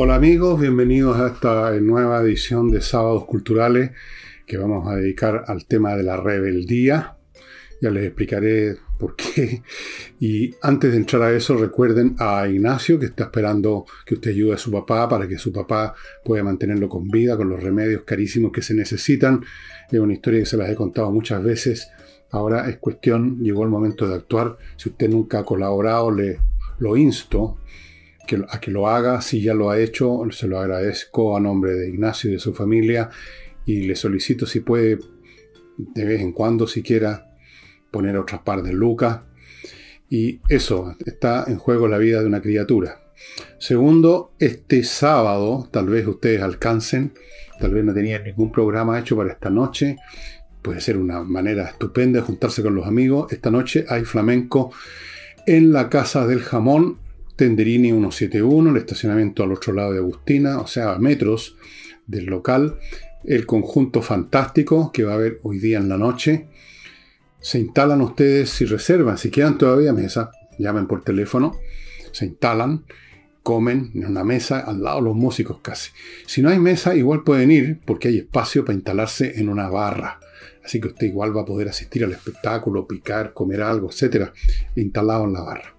Hola amigos, bienvenidos a esta nueva edición de Sábados Culturales que vamos a dedicar al tema de la rebeldía. Ya les explicaré por qué. Y antes de entrar a eso, recuerden a Ignacio que está esperando que usted ayude a su papá para que su papá pueda mantenerlo con vida con los remedios carísimos que se necesitan. Es una historia que se las he contado muchas veces. Ahora es cuestión, llegó el momento de actuar. Si usted nunca ha colaborado, le lo insto a que lo haga. Si ya lo ha hecho, se lo agradezco a nombre de Ignacio y de su familia y le solicito si puede de vez en cuando, siquiera, poner otras par de lucas. Y eso, está en juego la vida de una criatura. Segundo, este sábado, tal vez ustedes alcancen, tal vez no tenían ningún programa hecho para esta noche, puede ser una manera estupenda de juntarse con los amigos. Esta noche hay flamenco en la Casa del Jamón Tenderini 171, el estacionamiento al otro lado de Agustina, o sea, a metros del local. El conjunto fantástico que va a haber hoy día en la noche. Se instalan ustedes si reservan, si quedan todavía mesa, llamen por teléfono, se instalan, comen en una mesa al lado de los músicos casi. Si no hay mesa, igual pueden ir porque hay espacio para instalarse en una barra. Así que usted igual va a poder asistir al espectáculo, picar, comer algo, etcétera, instalado en la barra.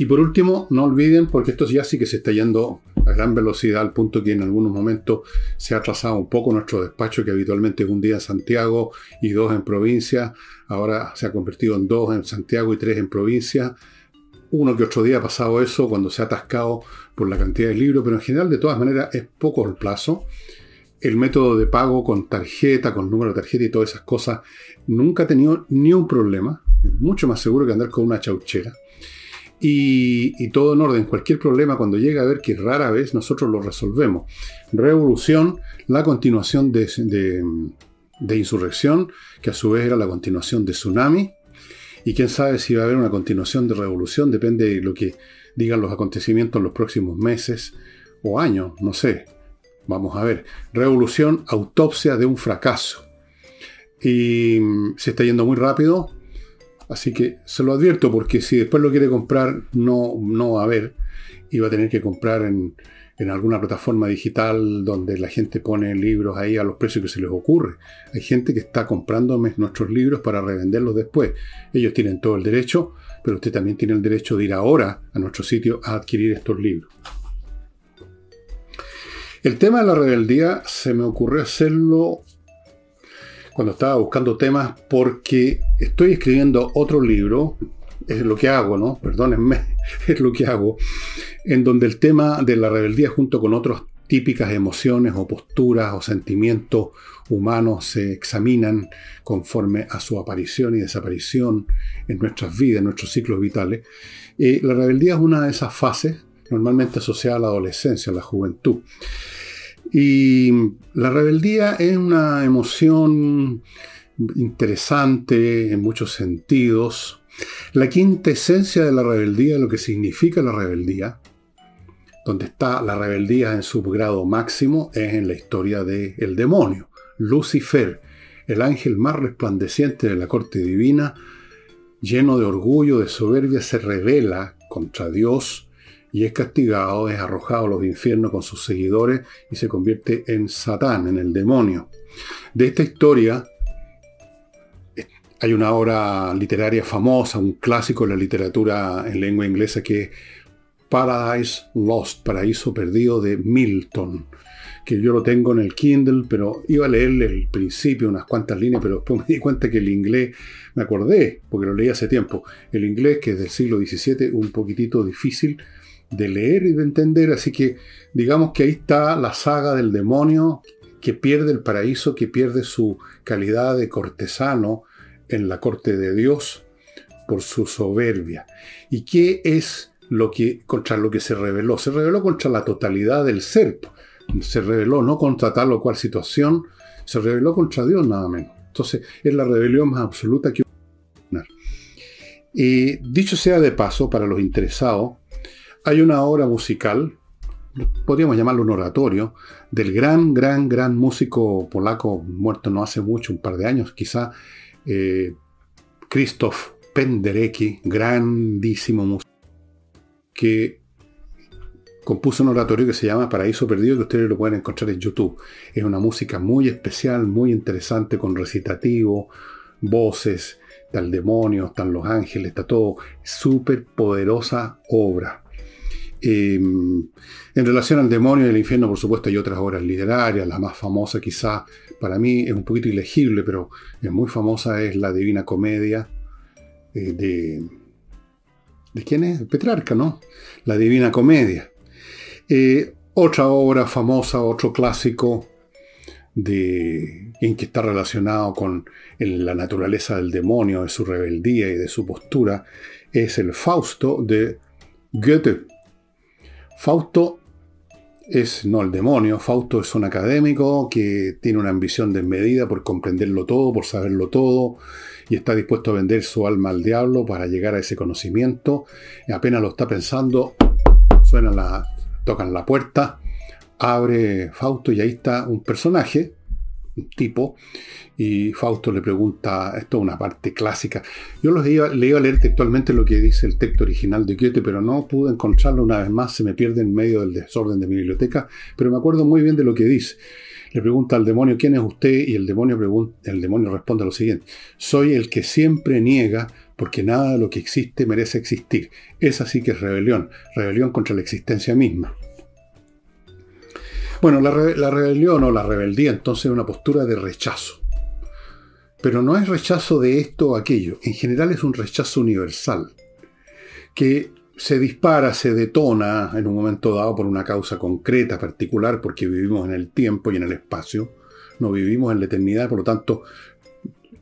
Y por último, no olviden, porque esto ya sí que se está yendo a gran velocidad, al punto que en algunos momentos se ha atrasado un poco nuestro despacho, que habitualmente es un día en Santiago y dos en provincia. Ahora se ha convertido en dos en Santiago y tres en provincia. Uno que otro día ha pasado eso cuando se ha atascado por la cantidad de libros, pero en general, de todas maneras, es poco el plazo. El método de pago con tarjeta, con número de tarjeta y todas esas cosas, nunca ha tenido ni un problema. Mucho más seguro que andar con una chauchera. Y, todo en orden. Cualquier problema cuando llega a ver que rara vez nosotros lo resolvemos. Revolución, la continuación de, de, insurrección, que a su vez era la continuación de tsunami. Y quién sabe si va a haber una continuación de revolución, depende de lo que digan los acontecimientos en los próximos meses o años, no sé. Vamos a ver. Revolución, autopsia de un fracaso. Y mm, se está yendo muy rápido. Así que se lo advierto porque si después lo quiere comprar, no, no va a haber. Y va a tener que comprar en, alguna plataforma digital donde la gente pone libros ahí a los precios que se les ocurre. Hay gente que está comprando nuestros libros para revenderlos después. Ellos tienen todo el derecho, pero usted también tiene el derecho de ir ahora a nuestro sitio a adquirir estos libros. El tema de la rebeldía se me ocurrió hacerlo cuando estaba buscando temas porque estoy escribiendo otro libro, es lo que hago, ¿no? Perdónenme, es lo que hago, en donde el tema de la rebeldía junto con otras típicas emociones o posturas o sentimientos humanos se examinan conforme a su aparición y desaparición en nuestras vidas, en nuestros ciclos vitales. Eh, la rebeldía es una de esas fases normalmente asociada a la adolescencia, a la juventud. Y la rebeldía es una emoción interesante en muchos sentidos. La quinta esencia de la rebeldía, lo que significa la rebeldía, donde está la rebeldía en su grado máximo, es en la historia del el demonio. Lucifer, el ángel más resplandeciente de la corte divina, lleno de orgullo, de soberbia, se revela contra Dios y es castigado, es arrojado a los infiernos con sus seguidores y se convierte en Satán, en el demonio. De esta historia eh, hay una obra literaria famosa, un clásico de la literatura en lengua inglesa que es Paradise Lost, Paraíso Perdido de Milton, que yo lo tengo en el Kindle, pero iba a leerle el principio, unas cuantas líneas, pero después me di cuenta que el inglés, me acordé, porque lo leí hace tiempo, el inglés que es del siglo XVII, un poquitito difícil, de leer y de entender. Así que digamos que ahí está la saga del demonio que pierde el paraíso, que pierde su calidad de cortesano en la corte de Dios por su soberbia. ¿Y qué es lo que contra lo que se rebeló? Se rebeló contra la totalidad del ser. Se rebeló no contra tal o cual situación, se rebeló contra Dios nada menos. Entonces es la rebelión más absoluta que y dicho sea de paso, para los interesados, hay una obra musical, podríamos llamarlo un oratorio, del gran, gran, gran músico polaco muerto no hace mucho, un par de años quizá, eh, Krzysztof Penderecki, grandísimo músico, que compuso un oratorio que se llama Paraíso Perdido, que ustedes lo pueden encontrar en YouTube. Es una música muy especial, muy interesante, con recitativo, voces, está el demonio, están los ángeles, está todo. Súper poderosa obra. Em, en relación al demonio y el infierno, por supuesto, hay otras obras literarias. La más famosa, quizá, para mí es un poquito ilegible, pero es muy famosa, es la Divina Comedia eh, de. ¿De quién es? Petrarca, ¿no? La Divina Comedia. Eh, otra obra famosa, otro clásico en que está relacionado con la naturaleza del demonio, de su rebeldía y de su postura, es el Fausto de Goethe. Fausto es no el demonio, Fausto es un académico que tiene una ambición desmedida por comprenderlo todo, por saberlo todo, y está dispuesto a vender su alma al diablo para llegar a ese conocimiento. Apenas lo está pensando, suena la, tocan la puerta, abre Fausto y ahí está un personaje tipo, y Fausto le pregunta, esto es una parte clásica. Yo los iba, le iba a leer textualmente lo que dice el texto original de Goethe, pero no pude encontrarlo una vez más, se me pierde en medio del desorden de mi biblioteca, pero me acuerdo muy bien de lo que dice. Le pregunta al demonio, ¿quién es usted? Y el demonio, pregunta, el demonio responde lo siguiente, soy el que siempre niega porque nada de lo que existe merece existir. Esa sí que es rebelión, rebelión contra la existencia misma. Bueno, la, rebelión o la rebeldía entonces es una postura de rechazo. Pero no es rechazo de esto o aquello, en general es un rechazo universal, que se dispara, se detona en un momento dado por una causa concreta, particular, porque vivimos en el tiempo y en el espacio, no vivimos en la eternidad, por lo tanto,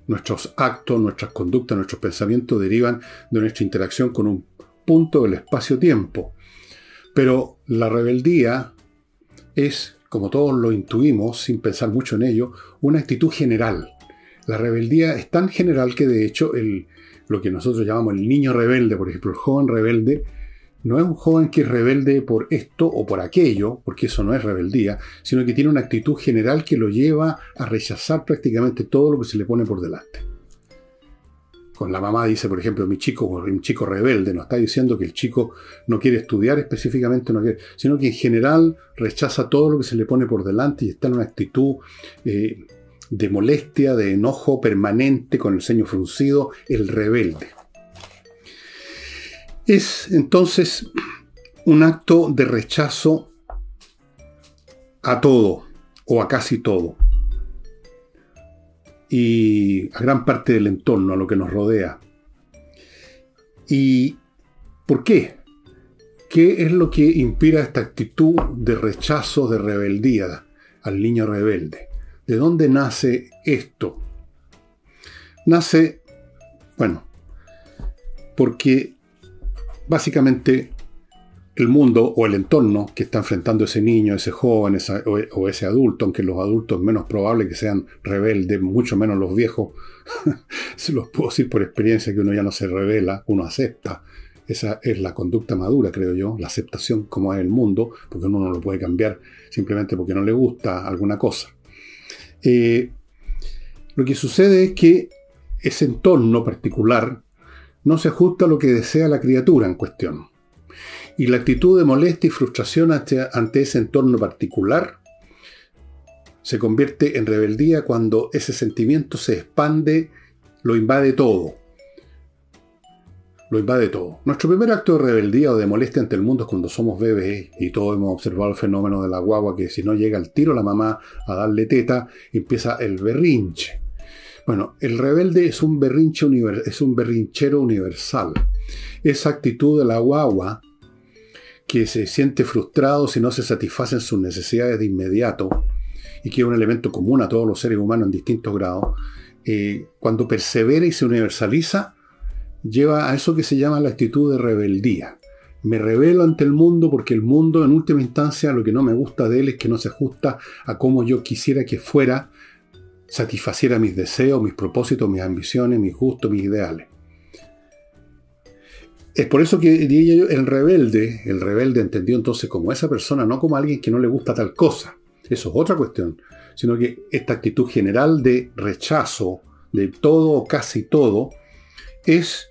nuestros actos, nuestras conductas, nuestros pensamientos derivan de nuestra interacción con un punto del espacio-tiempo. Pero la rebeldía es, como todos lo intuimos, sin pensar mucho en ello, una actitud general. La rebeldía es tan general que de hecho el, lo que nosotros llamamos el niño rebelde, por ejemplo, el joven rebelde, no es un joven que es rebelde por esto o por aquello, porque eso no es rebeldía, sino que tiene una actitud general que lo lleva a rechazar prácticamente todo lo que se le pone por delante con la mamá dice, por ejemplo, mi chico, un chico rebelde, no está diciendo que el chico no quiere estudiar específicamente, no quiere, sino que en general rechaza todo lo que se le pone por delante y está en una actitud eh, de molestia, de enojo permanente, con el ceño fruncido, el rebelde. Es entonces un acto de rechazo a todo o a casi todo y a gran parte del entorno, a lo que nos rodea. ¿Y por qué? ¿Qué es lo que inspira esta actitud de rechazo, de rebeldía al niño rebelde? ¿De dónde nace esto? Nace, bueno, porque básicamente el mundo o el entorno que está enfrentando ese niño, ese joven o, ese adulto, aunque los adultos menos probable que sean rebeldes, mucho menos los viejos, se los puedo decir por experiencia que uno ya no se revela, uno acepta. Esa es la conducta madura, creo yo, la aceptación como es el mundo, porque uno no lo puede cambiar simplemente porque no le gusta alguna cosa. Eh, lo que sucede es que ese entorno particular no se ajusta a lo que desea la criatura en cuestión. Y la actitud de molestia y frustración ante, ese entorno particular se convierte en rebeldía cuando ese sentimiento se expande, lo invade todo. Lo invade todo. Nuestro primer acto de rebeldía o de molestia ante el mundo es cuando somos bebés y todos hemos observado el fenómeno de la guagua que si no llega al tiro la mamá a darle teta, empieza el berrinche. Bueno, el rebelde es un, berrinche es un berrinchero universal. Esa actitud de la guagua que se siente frustrado si no se satisfacen sus necesidades de inmediato, y que es un elemento común a todos los seres humanos en distintos grados, eh, cuando persevera y se universaliza, lleva a eso que se llama la actitud de rebeldía. Me rebelo ante el mundo porque el mundo en última instancia lo que no me gusta de él es que no se ajusta a cómo yo quisiera que fuera, satisfaciera mis deseos, mis propósitos, mis ambiciones, mis gustos, mis ideales. Es por eso que diría yo, el rebelde, el rebelde entendió entonces como esa persona, no como alguien que no le gusta tal cosa. Eso es otra cuestión. Sino que esta actitud general de rechazo de todo o casi todo es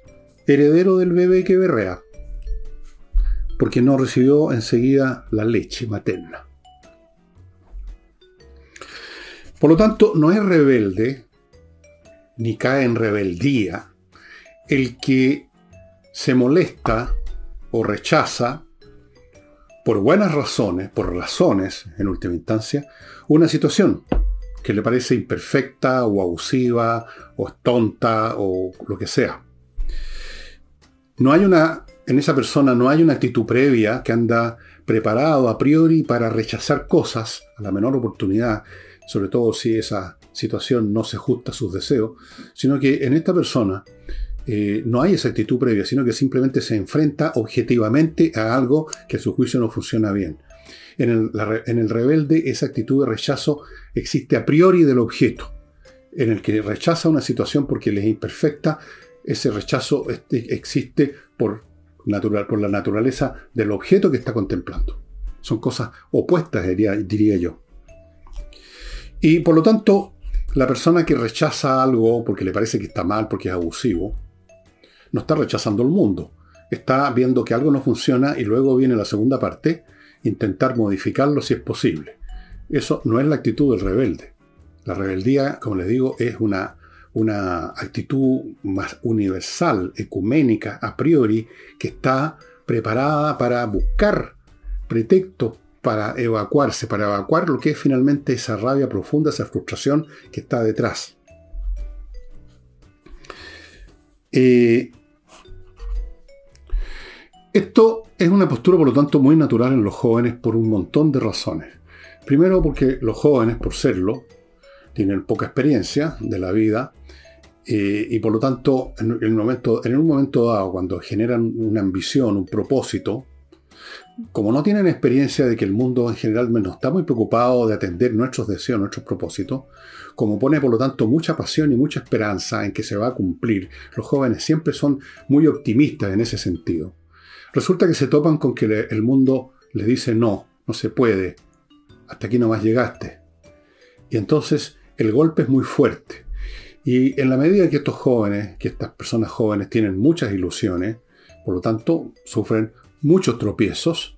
heredero del bebé que berrea. porque no recibió enseguida la leche materna. Por lo tanto, no es rebelde, ni cae en rebeldía, el que se molesta o rechaza, por buenas razones, por razones, en última instancia, una situación que le parece imperfecta o abusiva o tonta o lo que sea. No hay una, en esa persona no hay una actitud previa que anda preparado a priori para rechazar cosas a la menor oportunidad, sobre todo si esa situación no se ajusta a sus deseos, sino que en esta persona eh, no hay esa actitud previa, sino que simplemente se enfrenta objetivamente a algo que a su juicio no funciona bien. En el, rebelde esa actitud de rechazo existe a priori del objeto. En el que rechaza una situación porque le es imperfecta, ese rechazo existe por la naturaleza del objeto que está contemplando. Son cosas opuestas, diría yo. Y por lo tanto, la persona que rechaza algo porque le parece que está mal, porque es abusivo, no está rechazando el mundo. Está viendo que algo no funciona y luego viene la segunda parte, intentar modificarlo si es posible. Eso no es la actitud del rebelde. La rebeldía, como les digo, es una, una actitud más universal, ecuménica, a priori, que está preparada para buscar pretextos para evacuarse, para evacuar lo que es finalmente esa rabia profunda, esa frustración que está detrás. Eh, esto es una postura, por lo tanto, muy natural en los jóvenes por un montón de razones. Primero porque los jóvenes, por serlo, tienen poca experiencia de la vida eh, y por lo tanto, en, el momento, en un momento dado, cuando generan una ambición, un propósito, como no tienen experiencia de que el mundo en general no está muy preocupado de atender nuestros deseos, nuestros propósitos, como pone por lo tanto mucha pasión y mucha esperanza en que se va a cumplir, los jóvenes siempre son muy optimistas en ese sentido. Resulta que se topan con que el mundo les dice no, no se puede, hasta aquí no más llegaste. Y entonces el golpe es muy fuerte. Y en la medida que estos jóvenes, que estas personas jóvenes tienen muchas ilusiones, por lo tanto sufren muchos tropiezos,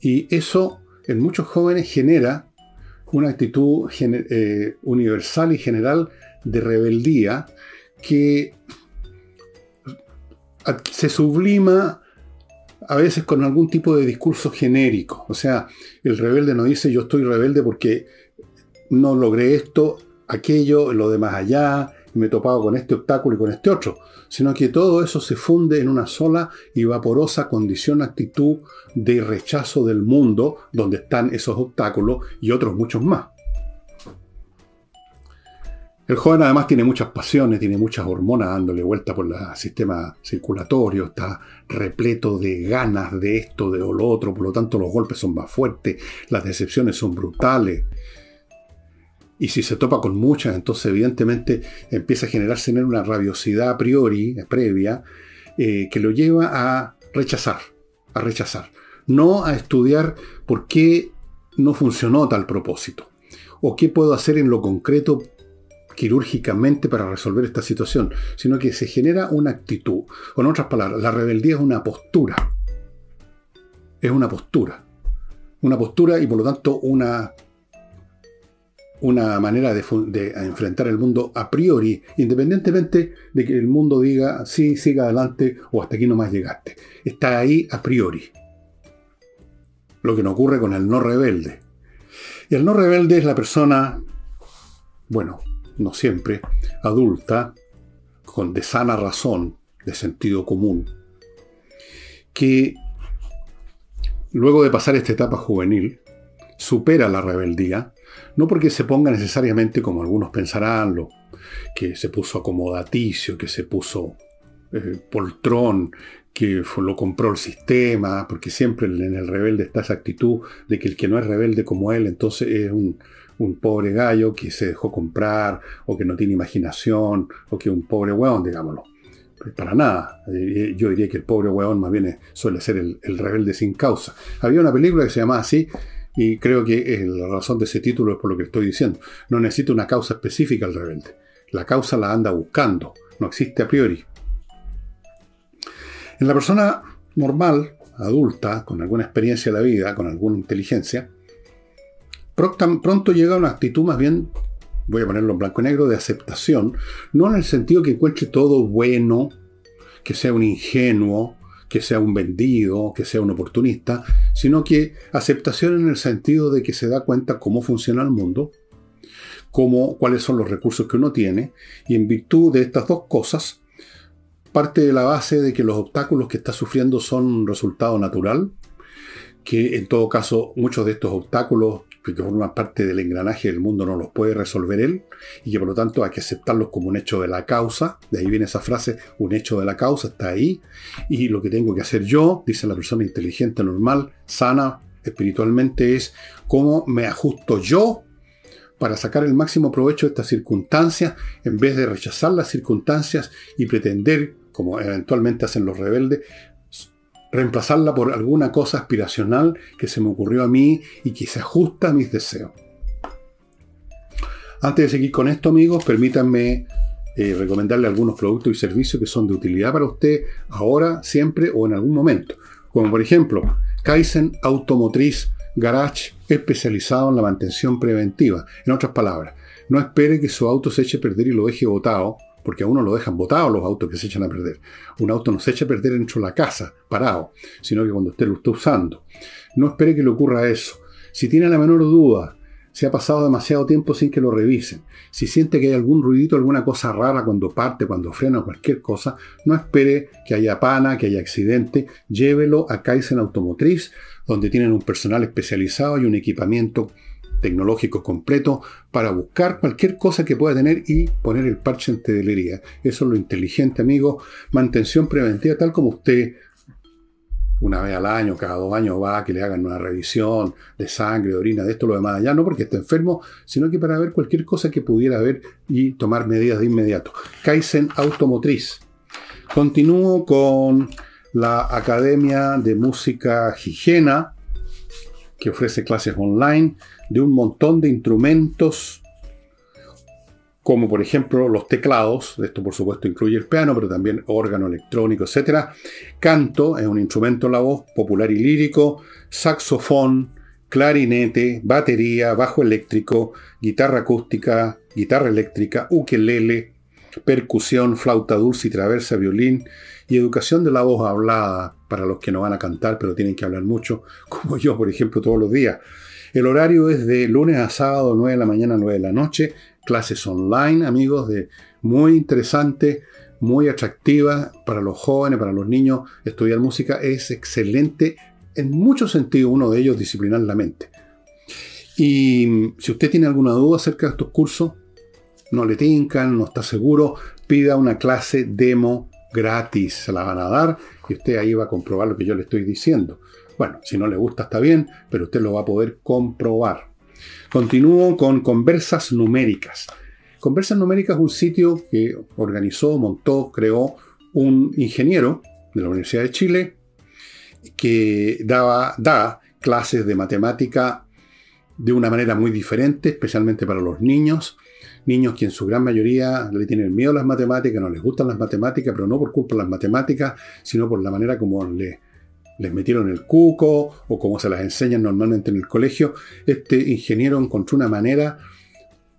y eso en muchos jóvenes genera una actitud eh, universal y general de rebeldía que se sublima a veces con algún tipo de discurso genérico. O sea, el rebelde no dice yo estoy rebelde porque no logré esto, aquello, lo demás allá, me he topado con este obstáculo y con este otro, sino que todo eso se funde en una sola y vaporosa condición, actitud de rechazo del mundo donde están esos obstáculos y otros muchos más. El joven además tiene muchas pasiones, tiene muchas hormonas dándole vuelta por el sistema circulatorio, está repleto de ganas de esto, de lo otro, por lo tanto los golpes son más fuertes, las decepciones son brutales. Y si se topa con muchas, entonces evidentemente empieza a generarse en él una rabiosidad a priori, previa, eh, que lo lleva a rechazar, a rechazar. No a estudiar por qué no funcionó tal propósito. O qué puedo hacer en lo concreto quirúrgicamente para resolver esta situación, sino que se genera una actitud. Con otras palabras, la rebeldía es una postura. Es una postura. Una postura y por lo tanto una, una manera de, enfrentar el mundo a priori, independientemente de que el mundo diga sí, siga adelante o hasta aquí no más llegaste. Está ahí a priori. Lo que no ocurre con el no rebelde. Y el no rebelde es la persona, bueno, no siempre, adulta, con de sana razón, de sentido común, que luego de pasar esta etapa juvenil, supera la rebeldía, no porque se ponga necesariamente como algunos pensarán, lo, que se puso acomodaticio, que se puso eh, poltrón, que lo compró el sistema, porque siempre en el rebelde está esa actitud de que el que no es rebelde como él, entonces es un, un pobre gallo que se dejó comprar, o que no tiene imaginación, o que un pobre hueón, digámoslo. Pues para nada. Eh, yo diría que el pobre hueón más bien suele ser el, rebelde sin causa. Había una película que se llamaba así, y creo que la razón de ese título es por lo que estoy diciendo. No necesita una causa específica el rebelde. La causa la anda buscando, no existe a priori. En la persona normal, adulta, con alguna experiencia de la vida, con alguna inteligencia, pronto llega una actitud más bien, voy a ponerlo en blanco y negro, de aceptación, no en el sentido que encuentre todo bueno, que sea un ingenuo, que sea un vendido, que sea un oportunista, sino que aceptación en el sentido de que se da cuenta cómo funciona el mundo, cómo, cuáles son los recursos que uno tiene, y en virtud de estas dos cosas, parte de la base de que los obstáculos que está sufriendo son un resultado natural, que en todo caso muchos de estos obstáculos que forman parte del engranaje del mundo no los puede resolver él y que por lo tanto hay que aceptarlos como un hecho de la causa, de ahí viene esa frase, un hecho de la causa, está ahí, y lo que tengo que hacer yo, dice la persona inteligente, normal, sana, espiritualmente, es cómo me ajusto yo para sacar el máximo provecho de estas circunstancias, en vez de rechazar las circunstancias y pretender, como eventualmente hacen los rebeldes, reemplazarla por alguna cosa aspiracional que se me ocurrió a mí y que se ajusta a mis deseos. Antes de seguir con esto, amigos, permítanme eh, recomendarle algunos productos y servicios que son de utilidad para usted ahora, siempre o en algún momento. Como por ejemplo, Kaizen Automotriz Garage especializado en la mantención preventiva. En otras palabras, no espere que su auto se eche a perder y lo deje botado, porque a uno lo dejan botado los autos que se echan a perder. Un auto no se echa a perder dentro de la casa, parado, sino que cuando usted lo está usando. No espere que le ocurra eso. Si tiene la menor duda, si ha pasado demasiado tiempo sin que lo revisen, si siente que hay algún ruidito, alguna cosa rara cuando parte, cuando frena o cualquier cosa, no espere que haya pana, que haya accidente, llévelo a Kaizen Automotriz, donde tienen un personal especializado y un equipamiento tecnológico completo para buscar cualquier cosa que pueda tener y poner el parche en telería. Eso es lo inteligente, amigo. Mantención preventiva, tal como usted una vez al año, cada dos años va que le hagan una revisión de sangre, de orina, de esto, lo demás allá, no porque esté enfermo, sino que para ver cualquier cosa que pudiera haber y tomar medidas de inmediato. Kaizen Automotriz. Continúo con la Academia de Música Higiena, que ofrece clases online de un montón de instrumentos, como por ejemplo los teclados, esto por supuesto incluye el piano, pero también órgano electrónico, etc. Canto es un instrumento en la voz popular y lírico, saxofón, clarinete, batería, bajo eléctrico, guitarra acústica, guitarra eléctrica, ukelele, percusión, flauta dulce y traversa, violín, y educación de la voz hablada para los que no van a cantar pero tienen que hablar mucho, como yo, por ejemplo, todos los días. El horario es de lunes a sábado, 9 de la mañana, 9 de la noche. Clases online, amigos, de muy interesante, muy atractiva para los jóvenes, para los niños. Estudiar música es excelente en muchos sentidos, uno de ellos disciplinar la mente. Y si usted tiene alguna duda acerca de estos cursos, no le tincan, no está seguro, pida una clase demo gratis, se la van a dar y usted ahí va a comprobar lo que yo le estoy diciendo. Bueno, si no le gusta está bien, pero usted lo va a poder comprobar. Continúo con Conversas Numéricas. Conversas Numéricas es un sitio que organizó, montó, creó un ingeniero de la Universidad de Chile que daba, da clases de matemática de una manera muy diferente, especialmente para los niños niños que en su gran mayoría le tienen miedo a las matemáticas, no les gustan las matemáticas, pero no por culpa de las matemáticas, sino por la manera como les metieron el cuco o como se las enseñan normalmente en el colegio. Este ingeniero encontró una manera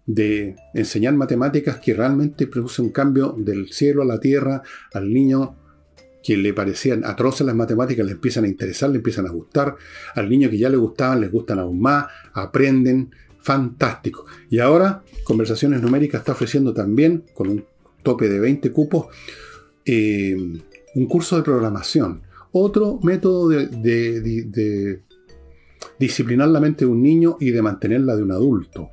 de enseñar matemáticas que realmente produce un cambio del cielo a la tierra al niño que le parecían atroces las matemáticas, le empiezan a interesar, le empiezan a gustar, al niño que ya le gustaban, les gustan aún más, aprenden, fantástico. Y ahora, Conversaciones Numéricas está ofreciendo también, con un tope de 20 cupos, eh, un curso de programación. Otro método de, disciplinar la mente de un niño y de mantenerla de un adulto.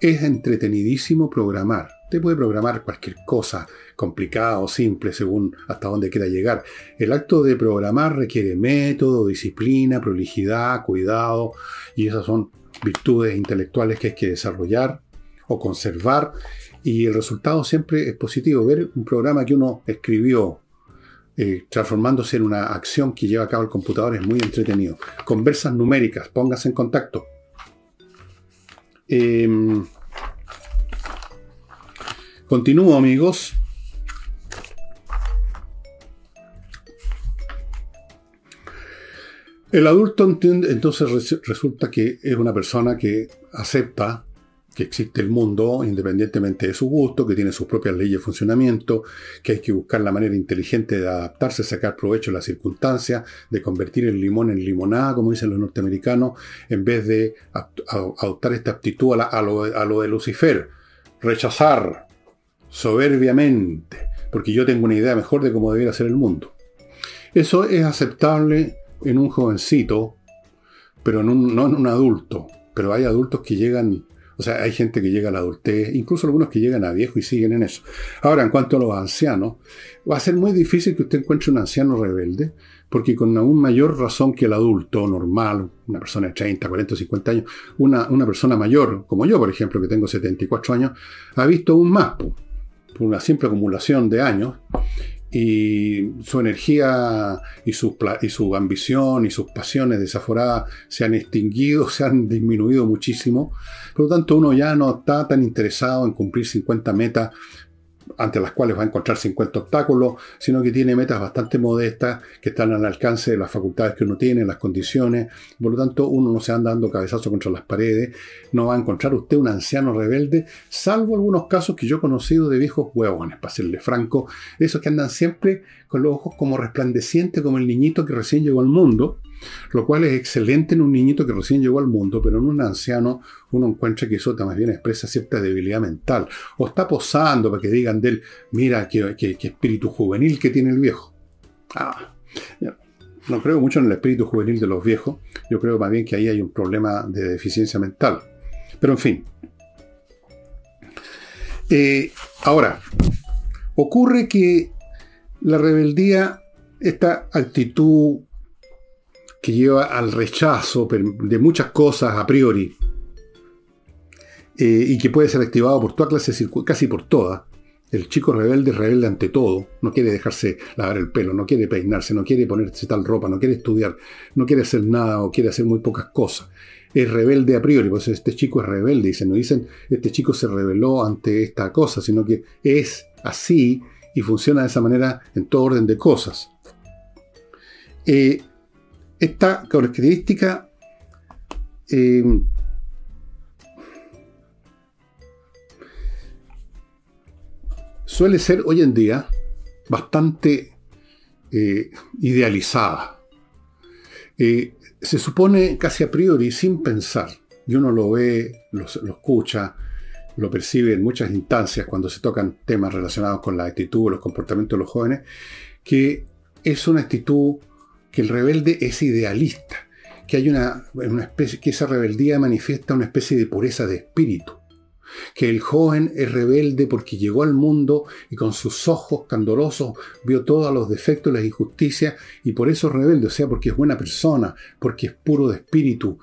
Es entretenidísimo programar. Usted puede programar cualquier cosa, complicada o simple, según hasta dónde quiera llegar. El acto de programar requiere método, disciplina, prolijidad, cuidado, y esas son virtudes intelectuales que hay que desarrollar o conservar y el resultado siempre es positivo. Ver un programa que uno escribió eh, transformándose en una acción que lleva a cabo el computador es muy entretenido. Conversas numéricas, póngase en contacto. Em, continúo amigos. El adulto entonces resulta que es una persona que acepta que existe el mundo independientemente de su gusto, que tiene sus propias leyes de funcionamiento, que hay que buscar la manera inteligente de adaptarse, sacar provecho de las circunstancias, de convertir el limón en limonada, como dicen los norteamericanos, en vez de adoptar esta aptitud a, lo, a lo de Lucifer, rechazar soberbiamente, porque yo tengo una idea mejor de cómo debería ser el mundo. Eso es aceptable en un jovencito, pero no en un adulto. Pero hay adultos que llegan o sea, hay gente que llega a la adultez, incluso algunos que llegan a viejo y siguen en eso. Ahora, en cuanto a los ancianos, va a ser muy difícil que usted encuentre un anciano rebelde, porque con aún mayor razón que el adulto normal, una persona de 30, 40, 50 años, una, una persona mayor, como yo, por ejemplo, que tengo 74 años, ha visto aún más, por una simple acumulación de años, y su energía y su, y su ambición y sus pasiones desaforadas se han extinguido, se han disminuido muchísimo. Por lo tanto, uno ya no está tan interesado en cumplir 50 metas ante las cuales va a encontrar 50 obstáculos, sino que tiene metas bastante modestas que están al alcance de las facultades que uno tiene, las condiciones. Por lo tanto, uno no se anda dando cabezazo contra las paredes, no va a encontrar usted un anciano rebelde, salvo algunos casos que yo he conocido de viejos huevones, para serle franco, esos que andan siempre los ojos como resplandecientes, como el niñito que recién llegó al mundo, lo cual es excelente en un niñito que recién llegó al mundo, pero en un anciano uno encuentra que eso más bien expresa cierta debilidad mental. O está posando para que digan de él, mira qué, espíritu juvenil que tiene el viejo. Ah, no creo mucho en el espíritu juvenil de los viejos, yo creo más bien que ahí hay un problema de deficiencia mental. Pero en fin. Eh, ahora, ocurre que la rebeldía, esta actitud que lleva al rechazo de muchas cosas a priori eh, y que puede ser activado por toda clase, casi por todas. El chico rebelde es rebelde ante todo, no quiere dejarse lavar el pelo, no quiere peinarse, no quiere ponerse tal ropa, no quiere estudiar, no quiere hacer nada o quiere hacer muy pocas cosas. Es rebelde a priori, pues este chico es rebelde, dicen, no dicen este chico se rebeló ante esta cosa, sino que es así y funciona de esa manera en todo orden de cosas. Eh, esta característica eh, suele ser hoy en día bastante eh, idealizada. Se supone casi a priori, sin pensar, y uno lo ve, lo, escucha, lo percibe en muchas instancias cuando se tocan temas relacionados con la actitud o los comportamientos de los jóvenes, que es una actitud que el rebelde es idealista, que hay una, una especie, que esa rebeldía manifiesta una especie de pureza de espíritu, que el joven es rebelde porque llegó al mundo y con sus ojos candorosos vio todos los defectos las injusticias y por eso es rebelde, o sea, porque es buena persona, porque es puro de espíritu.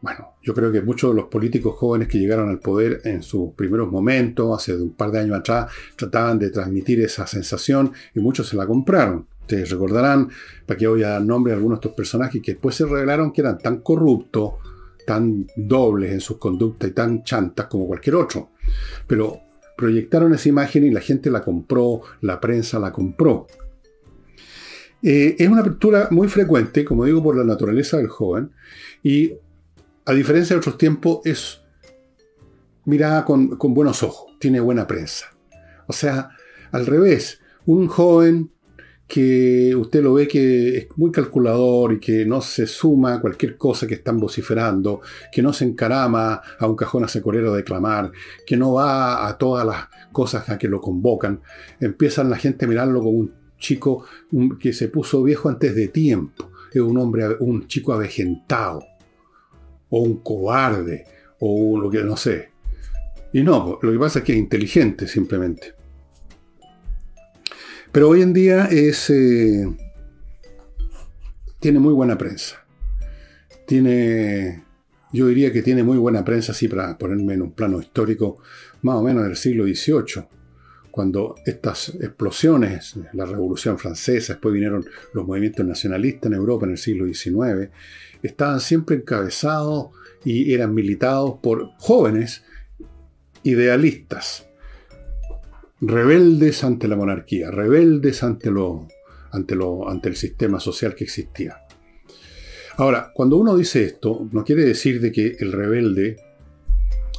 Bueno, yo creo que muchos de los políticos jóvenes que llegaron al poder en sus primeros momentos, hace un par de años atrás, trataban de transmitir esa sensación y muchos se la compraron. Ustedes recordarán, para que voy a dar nombre a algunos de estos personajes que después se revelaron que eran tan corruptos, tan dobles en sus conductas y tan chantas como cualquier otro. Pero proyectaron esa imagen y la gente la compró, la prensa la compró. Eh, es una apertura muy frecuente, como digo, por la naturaleza del joven, y a diferencia de otros tiempos, es mirada con, buenos ojos, tiene buena prensa. O sea, al revés, un joven que usted lo ve que es muy calculador y que no se suma a cualquier cosa que están vociferando, que no se encarama a un cajón asecorero a declamar, que no va a todas las cosas a que lo convocan. Empiezan la gente a mirarlo como un chico que se puso viejo antes de tiempo. Es un hombre, un chico avejentado, o un cobarde, o lo que no sé. Y no, lo que pasa es que es inteligente simplemente. Pero hoy en día es, eh, tiene muy buena prensa. Tiene, yo diría que tiene muy buena prensa, así para ponerme en un plano histórico, más o menos del siglo XVIII, cuando estas explosiones, la Revolución Francesa, después vinieron los movimientos nacionalistas en Europa en el siglo XIX, estaban siempre encabezados y eran militados por jóvenes idealistas rebeldes ante la monarquía, rebeldes ante, lo, ante, lo, ante el sistema social que existía. Ahora, cuando uno dice esto, no quiere decir de que el rebelde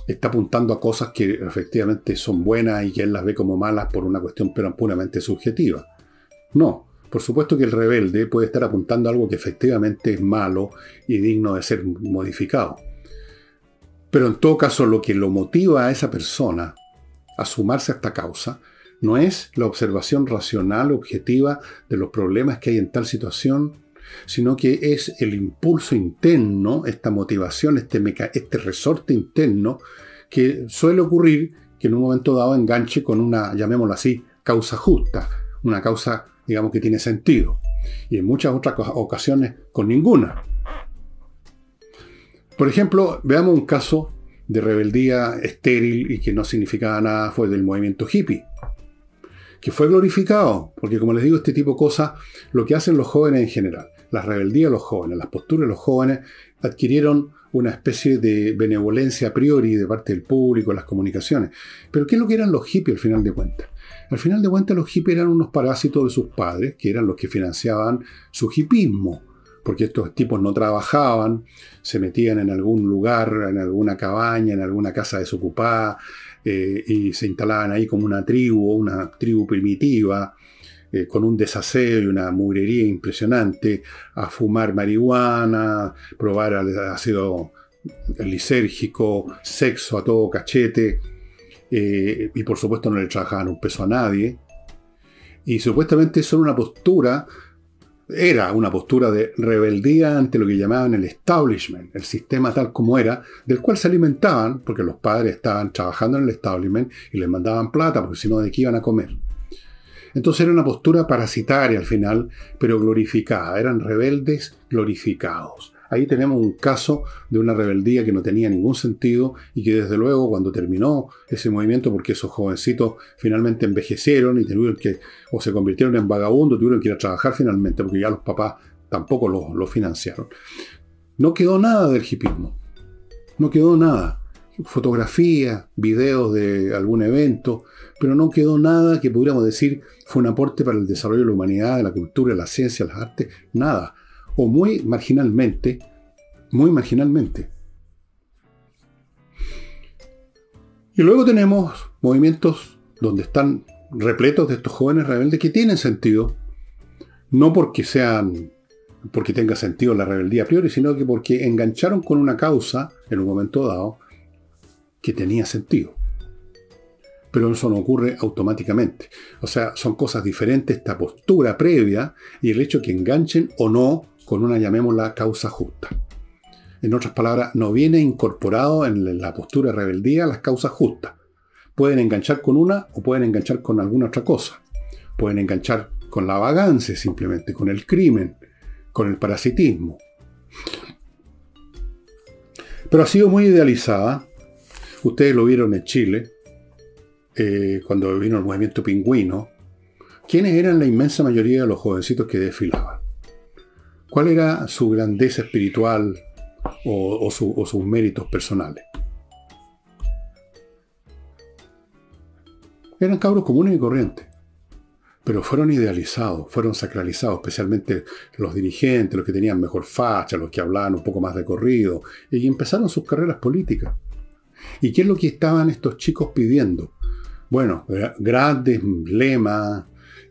está apuntando a cosas que efectivamente son buenas y que él las ve como malas por una cuestión puramente subjetiva. No, por supuesto que el rebelde puede estar apuntando a algo que efectivamente es malo y digno de ser modificado. Pero en todo caso, lo que lo motiva a esa persona a sumarse a esta causa no es la observación racional, objetiva de los problemas que hay en tal situación, sino que es el impulso interno, esta motivación, este, este resorte interno, que suele ocurrir que en un momento dado enganche con una, llamémoslo así, causa justa, una causa, digamos, que tiene sentido. Y en muchas otras ocasiones con ninguna. Por ejemplo, veamos un caso de rebeldía estéril y que no significaba nada, fue del movimiento hippie que fue glorificado, porque como les digo, este tipo de cosas, lo que hacen los jóvenes en general, las rebeldías de los jóvenes, las posturas de los jóvenes, adquirieron una especie de benevolencia a priori de parte del público, las comunicaciones. Pero ¿qué es lo que eran los hippies al final de cuentas? Al final de cuentas los hippies eran unos parásitos de sus padres, que eran los que financiaban su hippismo, porque estos tipos no trabajaban, se metían en algún lugar, en alguna cabaña, en alguna casa desocupada, eh, y se instalaban ahí como una tribu, una tribu primitiva, eh, con un desaseo y una mugrería impresionante, a fumar marihuana, probar ácido lisérgico, sexo a todo cachete, eh, y por supuesto no le trabajaban un peso a nadie. Y supuestamente era una postura era una postura de rebeldía ante lo que llamaban el establishment, el sistema tal como era, del cual se alimentaban, porque los padres estaban trabajando en el establishment y les mandaban plata, porque si no, ¿de qué iban a comer? Entonces era una postura parasitaria al final, pero glorificada, eran rebeldes glorificados. Ahí tenemos un caso de una rebeldía que no tenía ningún sentido y que desde luego cuando terminó ese movimiento, porque esos jovencitos finalmente envejecieron y tuvieron que, o se convirtieron en vagabundos, tuvieron que ir a trabajar finalmente, porque ya los papás tampoco lo, financiaron. No quedó nada del hipismo. No quedó nada. Fotografías, videos de algún evento, pero no quedó nada que pudiéramos decir fue un aporte para el desarrollo de la humanidad, de la cultura, de la ciencia, las artes, nada o muy marginalmente, muy marginalmente. Y luego tenemos movimientos donde están repletos de estos jóvenes rebeldes que tienen sentido, no porque sean porque tenga sentido la rebeldía a priori, sino que porque engancharon con una causa en un momento dado que tenía sentido. Pero eso no ocurre automáticamente. O sea, son cosas diferentes esta postura previa y el hecho que enganchen o no con una, llamémosla, causa justa. En otras palabras, no viene incorporado en la postura de rebeldía las causas justas. Pueden enganchar con una o pueden enganchar con alguna otra cosa. Pueden enganchar con la vagancia simplemente, con el crimen, con el parasitismo. Pero ha sido muy idealizada. Ustedes lo vieron en Chile, eh, cuando vino el movimiento pingüino. ¿Quiénes eran la inmensa mayoría de los jovencitos que desfilaban? ¿Cuál era su grandeza espiritual o, sus méritos personales? Eran cabros comunes y corrientes, pero fueron idealizados, fueron sacralizados, especialmente los dirigentes, los que tenían mejor facha, los que hablaban un poco más de corrido, y empezaron sus carreras políticas. ¿Y qué es lo que estaban estos chicos pidiendo? Bueno, grandes lemas,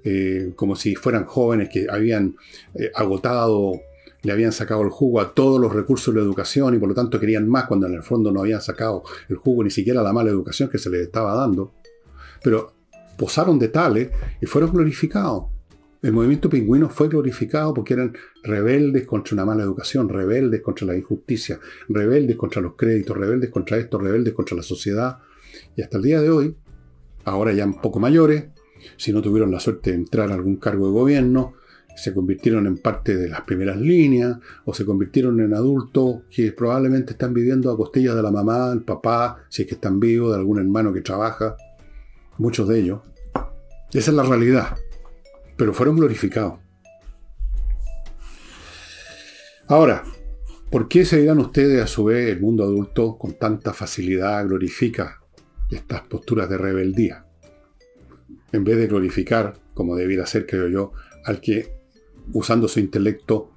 eh, como si fueran jóvenes que habían eh, agotado, le habían sacado el jugo a todos los recursos de la educación y por lo tanto querían más cuando en el fondo no habían sacado el jugo ni siquiera la mala educación que se les estaba dando. Pero posaron de tales y fueron glorificados. El movimiento pingüino fue glorificado porque eran rebeldes contra una mala educación, rebeldes contra la injusticia, rebeldes contra los créditos, rebeldes contra esto, rebeldes contra la sociedad. Y hasta el día de hoy, ahora ya un poco mayores, si no tuvieron la suerte de entrar a algún cargo de gobierno, se convirtieron en parte de las primeras líneas o se convirtieron en adultos que probablemente están viviendo a costillas de la mamá, el papá, si es que están vivos, de algún hermano que trabaja, muchos de ellos. Esa es la realidad, pero fueron glorificados. Ahora, ¿por qué se dirán ustedes a su vez el mundo adulto con tanta facilidad glorifica estas posturas de rebeldía? En vez de glorificar, como debiera ser, creo yo, al que, usando su intelecto,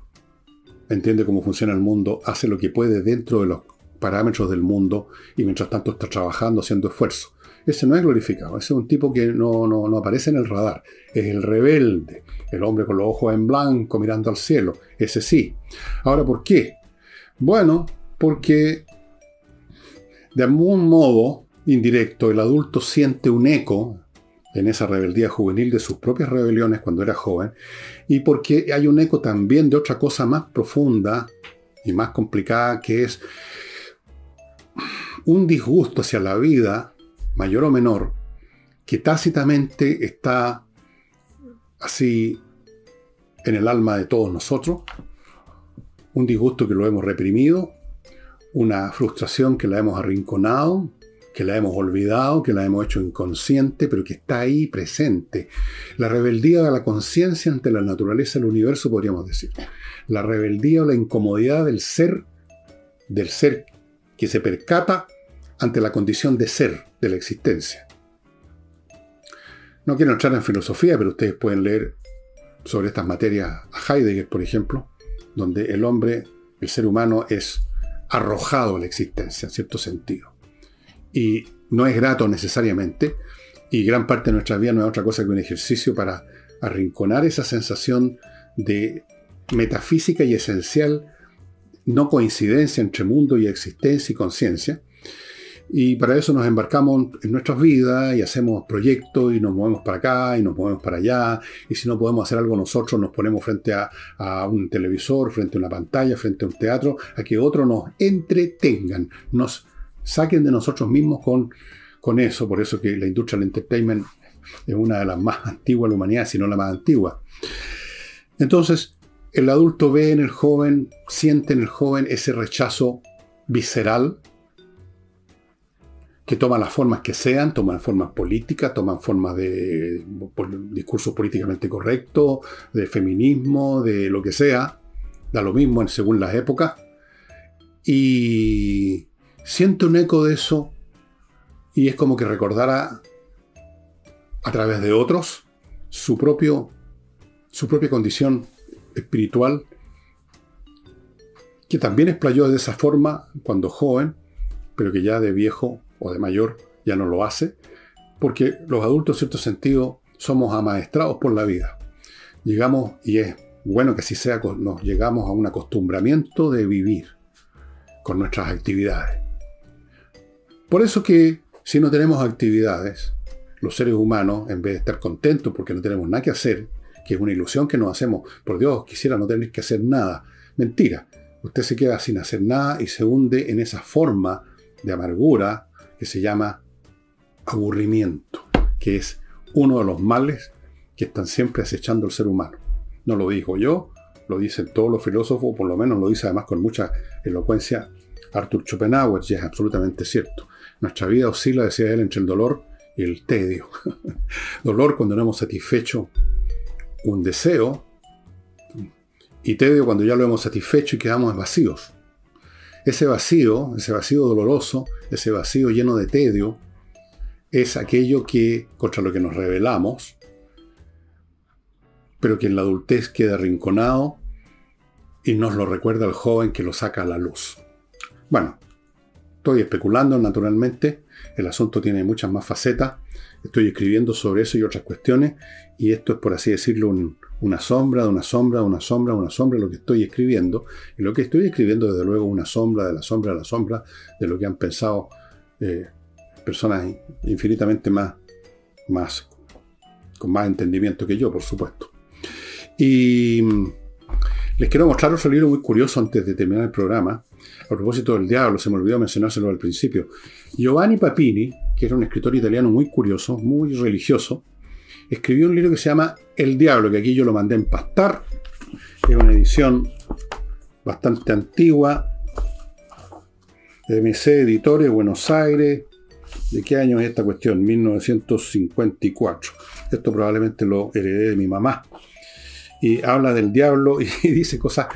entiende cómo funciona el mundo, hace lo que puede dentro de los parámetros del mundo y mientras tanto está trabajando, haciendo esfuerzo. Ese no es glorificado, ese es un tipo que no, no, aparece en el radar. Es el rebelde, el hombre con los ojos en blanco mirando al cielo. Ese sí. Ahora, ¿por qué? Bueno, porque de algún modo indirecto el adulto siente un eco en esa rebeldía juvenil de sus propias rebeliones cuando era joven, y porque hay un eco también de otra cosa más profunda y más complicada que es un disgusto hacia la vida mayor o menor, que tácitamente está así en el alma de todos nosotros, un disgusto que lo hemos reprimido, una frustración que la hemos arrinconado, que la hemos olvidado, que la hemos hecho inconsciente, pero que está ahí presente. La rebeldía de la conciencia ante la naturaleza del universo, podríamos decir. La rebeldía o la incomodidad del ser, del ser que se percata ante la condición de ser de la existencia. No quiero entrar en filosofía, pero ustedes pueden leer sobre estas materias a Heidegger, por ejemplo, donde el hombre, el ser humano, es arrojado a la existencia, en cierto sentido. Y no es grato necesariamente, y gran parte de nuestra vida no es otra cosa que un ejercicio para arrinconar esa sensación de metafísica y esencial no coincidencia entre mundo y existencia y conciencia, y para eso nos embarcamos en nuestras vidas y hacemos proyectos y nos movemos para acá y nos movemos para allá. Y si no podemos hacer algo nosotros, nos ponemos frente a, un televisor, frente a una pantalla, frente a un teatro, a que otros nos entretengan, nos saquen de nosotros mismos con, con eso. Por eso que la industria del entertainment es una de las más antiguas de la humanidad, si no la más antigua. Entonces, el adulto ve en el joven, siente en el joven ese rechazo visceral que toman las formas que sean, toman formas políticas, toman formas de discurso políticamente correcto, de feminismo, de lo que sea, da lo mismo según las épocas. Y siento un eco de eso y es como que recordara a través de otros su, propio, su propia condición espiritual, que también explayó de esa forma cuando joven, pero que ya de viejo o de mayor ya no lo hace, porque los adultos en cierto sentido somos amaestrados por la vida. Llegamos, y es bueno que así sea, nos llegamos a un acostumbramiento de vivir con nuestras actividades. Por eso que si no tenemos actividades, los seres humanos, en vez de estar contentos porque no tenemos nada que hacer, que es una ilusión que nos hacemos, por Dios, quisiera no tener que hacer nada. Mentira. Usted se queda sin hacer nada y se hunde en esa forma de amargura, que se llama aburrimiento, que es uno de los males que están siempre acechando al ser humano. No lo digo yo, lo dicen todos los filósofos, por lo menos lo dice además con mucha elocuencia Arthur Schopenhauer, y es absolutamente cierto. Nuestra vida oscila, decía él, entre el dolor y el tedio. dolor cuando no hemos satisfecho un deseo y tedio cuando ya lo hemos satisfecho y quedamos vacíos. Ese vacío, ese vacío doloroso, ese vacío lleno de tedio, es aquello que contra lo que nos rebelamos, pero que en la adultez queda arrinconado y nos lo recuerda el joven que lo saca a la luz. Bueno, estoy especulando naturalmente, el asunto tiene muchas más facetas, estoy escribiendo sobre eso y otras cuestiones, y esto es por así decirlo un, una sombra, de una sombra, de una sombra, una sombra, lo que estoy escribiendo. Y lo que estoy escribiendo, desde luego, una sombra de la sombra de la sombra de lo que han pensado eh, personas infinitamente más, más, con más entendimiento que yo, por supuesto. Y mm, les quiero mostrar otro libro muy curioso antes de terminar el programa. A propósito del diablo, se me olvidó mencionárselo al principio. Giovanni Papini, que era un escritor italiano muy curioso, muy religioso, escribió un libro que se llama El Diablo, que aquí yo lo mandé a empastar. Es una edición bastante antigua. MC Editores, Buenos Aires. ¿De qué año es esta cuestión? 1954. Esto probablemente lo heredé de mi mamá. Y habla del diablo y dice cosas.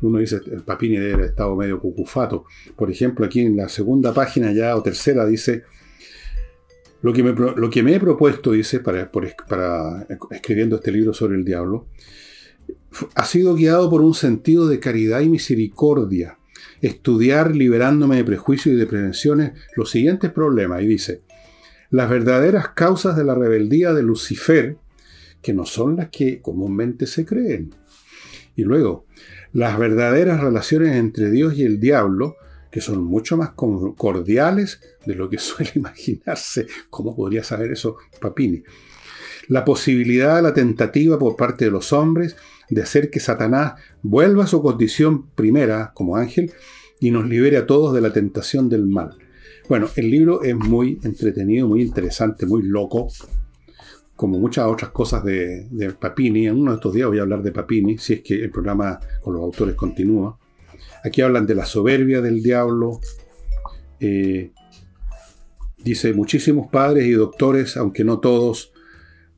Uno dice, el Papini debe haber estado medio cucufato. Por ejemplo, aquí en la segunda página ya o tercera dice lo que, me, lo que me he propuesto, dice, para, escribiendo este libro sobre el diablo, ha sido guiado por un sentido de caridad y misericordia. Estudiar liberándome de prejuicios y de prevenciones los siguientes problemas. Y dice, las verdaderas causas de la rebeldía de Lucifer, que no son las que comúnmente se creen. Y luego, las verdaderas relaciones entre Dios y el diablo, que son mucho más cordiales de lo que suele imaginarse. ¿Cómo podría saber eso Papini? La posibilidad, la tentativa por parte de los hombres de hacer que Satanás vuelva a su condición primera como ángel y nos libere a todos de la tentación del mal. Bueno, el libro es muy entretenido, muy interesante, muy loco, como muchas otras cosas de, Papini. En uno de estos días voy a hablar de Papini, si es que el programa con los autores continúa. Aquí hablan de la soberbia del diablo. Eh, dice, muchísimos padres y doctores, aunque no todos,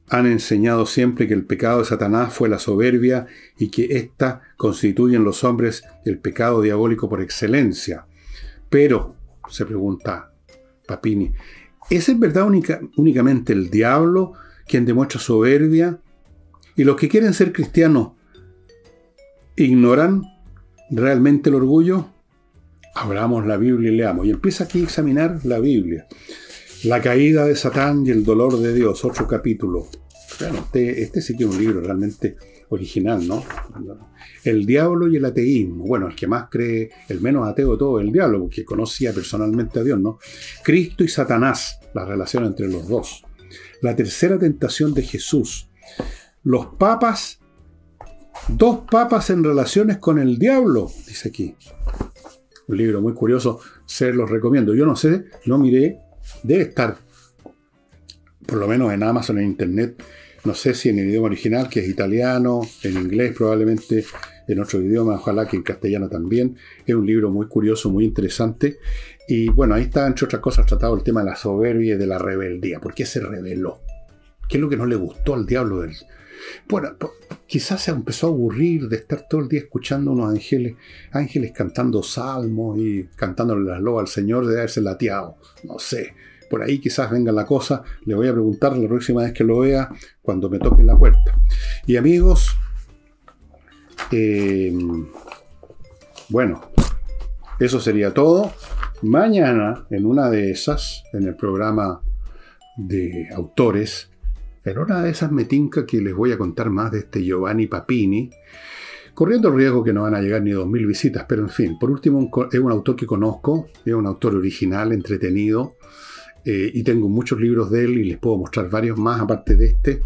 han enseñado siempre que el pecado de Satanás fue la soberbia y que ésta constituye en los hombres el pecado diabólico por excelencia. Pero, se pregunta Papini, ¿es en verdad únicamente el diablo quien demuestra soberbia? ¿Y los que quieren ser cristianos ignoran realmente el orgullo? Abramos la Biblia y leamos. Y empieza aquí a examinar la Biblia. La caída de Satán y el dolor de Dios, otro capítulo. Bueno, este, este sí que es un libro realmente original, ¿no? El diablo y el ateísmo. Bueno, el que más cree, el menos ateo de todo, el diablo, porque conocía personalmente a Dios, ¿no? Cristo y Satanás, la relación entre los dos. La tercera tentación de Jesús. Los papas, dos papas en relaciones con el diablo, dice aquí. Un libro muy curioso, se los recomiendo. Yo no sé, no miré, debe estar, por lo menos en Amazon, en Internet, no sé si en el idioma original, que es italiano, en inglés probablemente, en otro idioma, ojalá que en castellano también. Es un libro muy curioso, muy interesante. Y bueno, ahí está, entre otras cosas, tratado el tema de la soberbia y de la rebeldía. ¿Por qué se rebeló? ¿Qué es lo que no le gustó al diablo del... Bueno, quizás se empezó a aburrir de estar todo el día escuchando unos ángeles, ángeles cantando salmos y cantándole las loas al Señor de haberse lateado. No sé por ahí quizás venga la cosa, le voy a preguntar la próxima vez que lo vea, cuando me toque la puerta. Y amigos, eh, bueno, eso sería todo. Mañana, en una de esas, en el programa de autores, en una de esas metinca que les voy a contar más de este Giovanni Papini, corriendo el riesgo que no van a llegar ni 2.000 visitas, pero en fin, por último, es un autor que conozco, es un autor original, entretenido, eh, y tengo muchos libros de él y les puedo mostrar varios más aparte de este.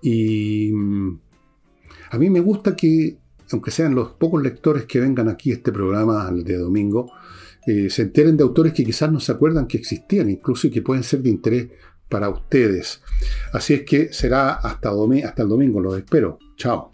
Y mm, a mí me gusta que, aunque sean los pocos lectores que vengan aquí a este programa de domingo, eh, se enteren de autores que quizás no se acuerdan que existían, incluso y que pueden ser de interés para ustedes. Así es que será hasta, hasta el domingo, los espero. Chao.